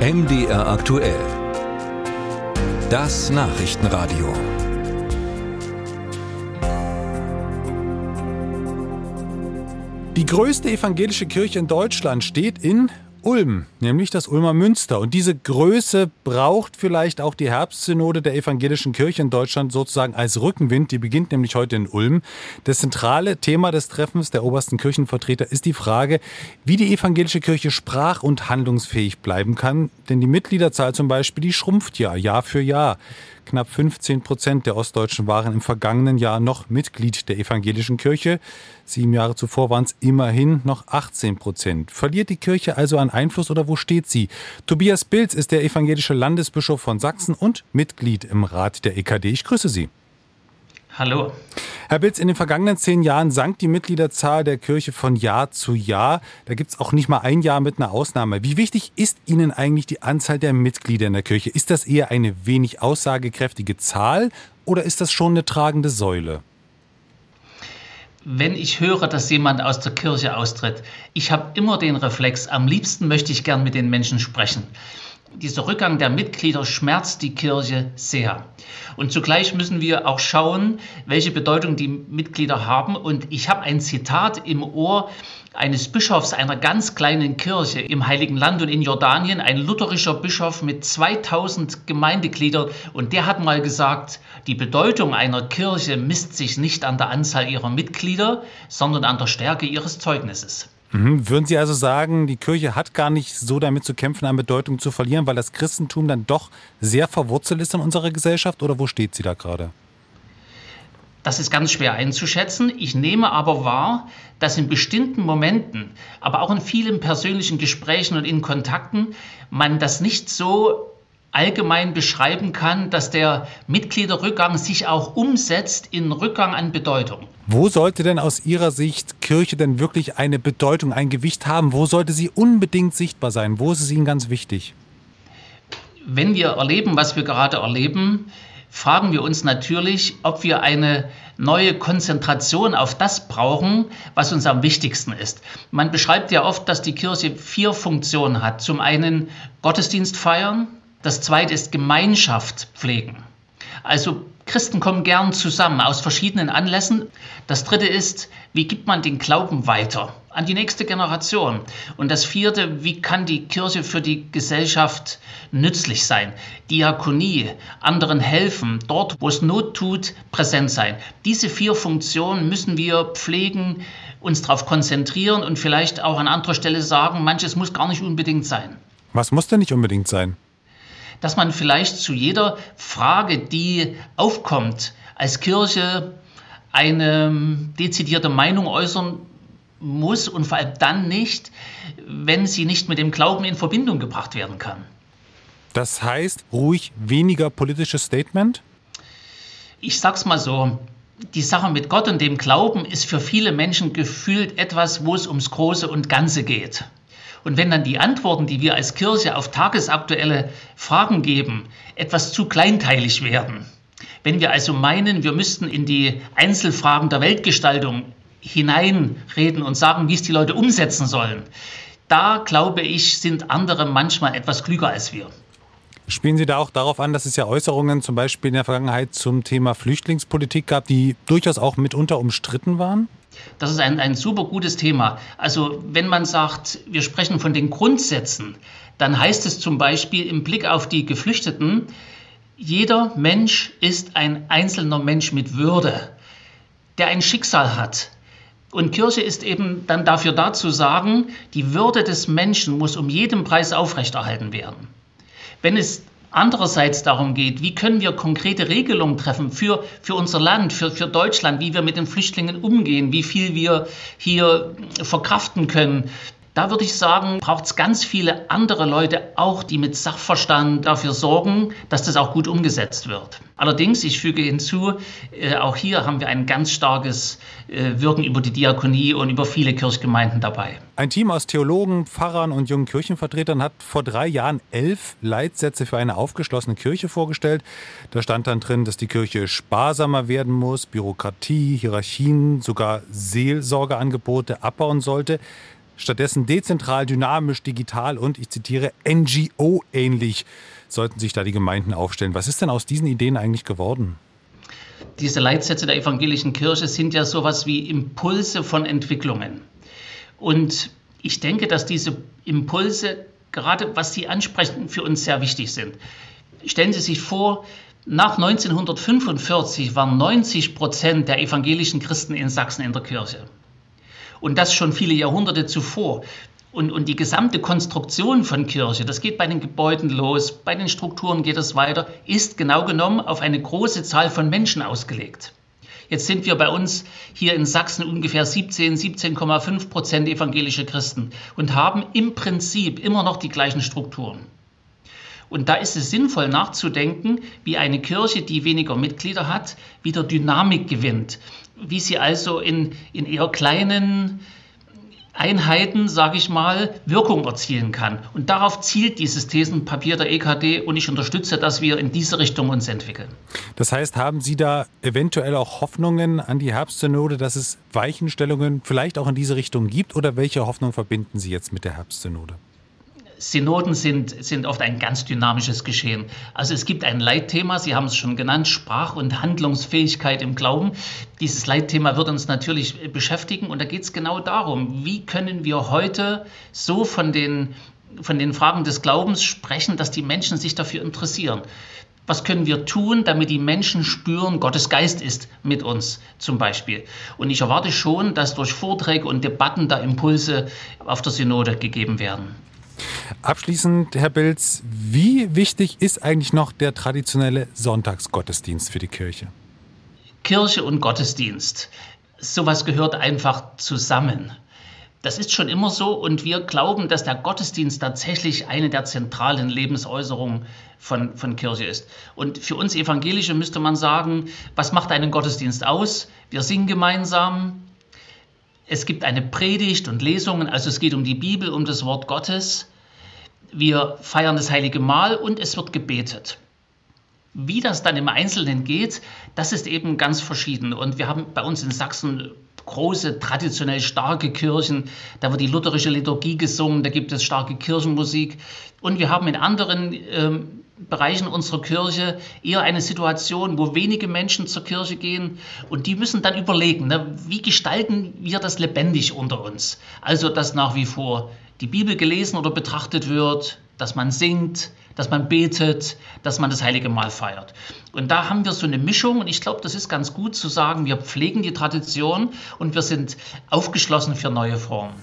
MDR aktuell. Das Nachrichtenradio. Die größte evangelische Kirche in Deutschland steht in Ulm, nämlich das Ulmer Münster. Und diese Größe braucht vielleicht auch die Herbstsynode der evangelischen Kirche in Deutschland sozusagen als Rückenwind. Die beginnt nämlich heute in Ulm. Das zentrale Thema des Treffens der obersten Kirchenvertreter ist die Frage, wie die evangelische Kirche sprach- und handlungsfähig bleiben kann. Denn die Mitgliederzahl zum Beispiel, die schrumpft ja Jahr für Jahr. Knapp 15 Prozent der Ostdeutschen waren im vergangenen Jahr noch Mitglied der evangelischen Kirche. Sieben Jahre zuvor waren es immerhin noch 18 Prozent. Verliert die Kirche also an Einfluss oder wo steht sie? Tobias Bilz ist der evangelische Landesbischof von Sachsen und Mitglied im Rat der EKD. Ich grüße Sie. Hallo. Herr Bilz, in den vergangenen zehn Jahren sank die Mitgliederzahl der Kirche von Jahr zu Jahr. Da gibt es auch nicht mal ein Jahr mit einer Ausnahme. Wie wichtig ist Ihnen eigentlich die Anzahl der Mitglieder in der Kirche? Ist das eher eine wenig aussagekräftige Zahl oder ist das schon eine tragende Säule? Wenn ich höre, dass jemand aus der Kirche austritt, ich habe immer den Reflex, am liebsten möchte ich gern mit den Menschen sprechen dieser Rückgang der Mitglieder schmerzt die Kirche sehr. Und zugleich müssen wir auch schauen, welche Bedeutung die Mitglieder haben. Und ich habe ein Zitat im Ohr eines Bischofs einer ganz kleinen Kirche im Heiligen Land und in Jordanien, ein lutherischer Bischof mit 2000 Gemeindegliedern. Und der hat mal gesagt, die Bedeutung einer Kirche misst sich nicht an der Anzahl ihrer Mitglieder, sondern an der Stärke ihres Zeugnisses. Mhm. Würden Sie also sagen, die Kirche hat gar nicht so damit zu kämpfen, an Bedeutung zu verlieren, weil das Christentum dann doch sehr verwurzelt ist in unserer Gesellschaft? Oder wo steht sie da gerade? Das ist ganz schwer einzuschätzen. Ich nehme aber wahr, dass in bestimmten Momenten, aber auch in vielen persönlichen Gesprächen und in Kontakten, man das nicht so allgemein beschreiben kann, dass der Mitgliederrückgang sich auch umsetzt in Rückgang an Bedeutung. Wo sollte denn aus Ihrer Sicht Kirche denn wirklich eine Bedeutung, ein Gewicht haben? Wo sollte sie unbedingt sichtbar sein? Wo ist es Ihnen ganz wichtig? Wenn wir erleben, was wir gerade erleben, fragen wir uns natürlich, ob wir eine neue Konzentration auf das brauchen, was uns am wichtigsten ist. Man beschreibt ja oft, dass die Kirche vier Funktionen hat. Zum einen Gottesdienst feiern, das zweite ist Gemeinschaft pflegen. Also Christen kommen gern zusammen aus verschiedenen Anlässen. Das dritte ist, wie gibt man den Glauben weiter an die nächste Generation? Und das vierte, wie kann die Kirche für die Gesellschaft nützlich sein? Diakonie, anderen helfen, dort, wo es Not tut, präsent sein. Diese vier Funktionen müssen wir pflegen, uns darauf konzentrieren und vielleicht auch an anderer Stelle sagen, manches muss gar nicht unbedingt sein. Was muss denn nicht unbedingt sein? Dass man vielleicht zu jeder Frage, die aufkommt, als Kirche eine dezidierte Meinung äußern muss und vor allem dann nicht, wenn sie nicht mit dem Glauben in Verbindung gebracht werden kann. Das heißt, ruhig weniger politisches Statement? Ich sag's mal so. Die Sache mit Gott und dem Glauben ist für viele Menschen gefühlt etwas, wo es ums Große und Ganze geht. Und wenn dann die Antworten, die wir als Kirche auf tagesaktuelle Fragen geben, etwas zu kleinteilig werden, wenn wir also meinen, wir müssten in die Einzelfragen der Weltgestaltung hineinreden und sagen, wie es die Leute umsetzen sollen, da glaube ich, sind andere manchmal etwas klüger als wir. Spielen Sie da auch darauf an, dass es ja Äußerungen zum Beispiel in der Vergangenheit zum Thema Flüchtlingspolitik gab, die durchaus auch mitunter umstritten waren? Das ist ein, ein super gutes Thema. Also wenn man sagt, wir sprechen von den Grundsätzen, dann heißt es zum Beispiel im Blick auf die Geflüchteten, jeder Mensch ist ein einzelner Mensch mit Würde, der ein Schicksal hat. Und Kirche ist eben dann dafür da zu sagen, die Würde des Menschen muss um jeden Preis aufrechterhalten werden. Wenn es andererseits darum geht, wie können wir konkrete Regelungen treffen für, für unser Land, für, für Deutschland, wie wir mit den Flüchtlingen umgehen, wie viel wir hier verkraften können, da würde ich sagen, braucht es ganz viele andere Leute auch, die mit Sachverstand dafür sorgen, dass das auch gut umgesetzt wird. Allerdings, ich füge hinzu, äh, auch hier haben wir ein ganz starkes äh, Wirken über die Diakonie und über viele Kirchgemeinden dabei. Ein Team aus Theologen, Pfarrern und jungen Kirchenvertretern hat vor drei Jahren elf Leitsätze für eine aufgeschlossene Kirche vorgestellt. Da stand dann drin, dass die Kirche sparsamer werden muss, Bürokratie, Hierarchien, sogar Seelsorgeangebote abbauen sollte. Stattdessen dezentral, dynamisch, digital und, ich zitiere, NGO-ähnlich sollten sich da die Gemeinden aufstellen. Was ist denn aus diesen Ideen eigentlich geworden? Diese Leitsätze der evangelischen Kirche sind ja sowas wie Impulse von Entwicklungen. Und ich denke, dass diese Impulse, gerade was Sie ansprechen, für uns sehr wichtig sind. Stellen Sie sich vor, nach 1945 waren 90 Prozent der evangelischen Christen in Sachsen in der Kirche. Und das schon viele Jahrhunderte zuvor. Und, und die gesamte Konstruktion von Kirche, das geht bei den Gebäuden los, bei den Strukturen geht es weiter, ist genau genommen auf eine große Zahl von Menschen ausgelegt. Jetzt sind wir bei uns hier in Sachsen ungefähr 17, 17,5 Prozent evangelische Christen und haben im Prinzip immer noch die gleichen Strukturen. Und da ist es sinnvoll nachzudenken, wie eine Kirche, die weniger Mitglieder hat, wieder Dynamik gewinnt. Wie sie also in, in eher kleinen Einheiten, sage ich mal, Wirkung erzielen kann. Und darauf zielt dieses Thesenpapier der EKD und ich unterstütze, dass wir in diese Richtung uns entwickeln. Das heißt, haben Sie da eventuell auch Hoffnungen an die Herbstsynode, dass es Weichenstellungen vielleicht auch in diese Richtung gibt? Oder welche Hoffnung verbinden Sie jetzt mit der Herbstsynode? Synoden sind, sind oft ein ganz dynamisches Geschehen. Also es gibt ein Leitthema, Sie haben es schon genannt, Sprach- und Handlungsfähigkeit im Glauben. Dieses Leitthema wird uns natürlich beschäftigen und da geht es genau darum, wie können wir heute so von den, von den Fragen des Glaubens sprechen, dass die Menschen sich dafür interessieren. Was können wir tun, damit die Menschen spüren, Gottes Geist ist mit uns zum Beispiel? Und ich erwarte schon, dass durch Vorträge und Debatten da Impulse auf der Synode gegeben werden. Abschließend, Herr Bilz, wie wichtig ist eigentlich noch der traditionelle Sonntagsgottesdienst für die Kirche? Kirche und Gottesdienst, sowas gehört einfach zusammen. Das ist schon immer so und wir glauben, dass der Gottesdienst tatsächlich eine der zentralen Lebensäußerungen von, von Kirche ist. Und für uns Evangelische müsste man sagen, was macht einen Gottesdienst aus? Wir singen gemeinsam, es gibt eine Predigt und Lesungen, also es geht um die Bibel, um das Wort Gottes. Wir feiern das heilige Mahl und es wird gebetet. Wie das dann im Einzelnen geht, das ist eben ganz verschieden. Und wir haben bei uns in Sachsen große, traditionell starke Kirchen. Da wird die lutherische Liturgie gesungen, da gibt es starke Kirchenmusik. Und wir haben in anderen ähm, Bereichen unserer Kirche eher eine Situation, wo wenige Menschen zur Kirche gehen und die müssen dann überlegen, ne, wie gestalten wir das lebendig unter uns? Also, dass nach wie vor die Bibel gelesen oder betrachtet wird, dass man singt, dass man betet, dass man das heilige Mahl feiert. Und da haben wir so eine Mischung und ich glaube, das ist ganz gut zu sagen, wir pflegen die Tradition und wir sind aufgeschlossen für neue Formen.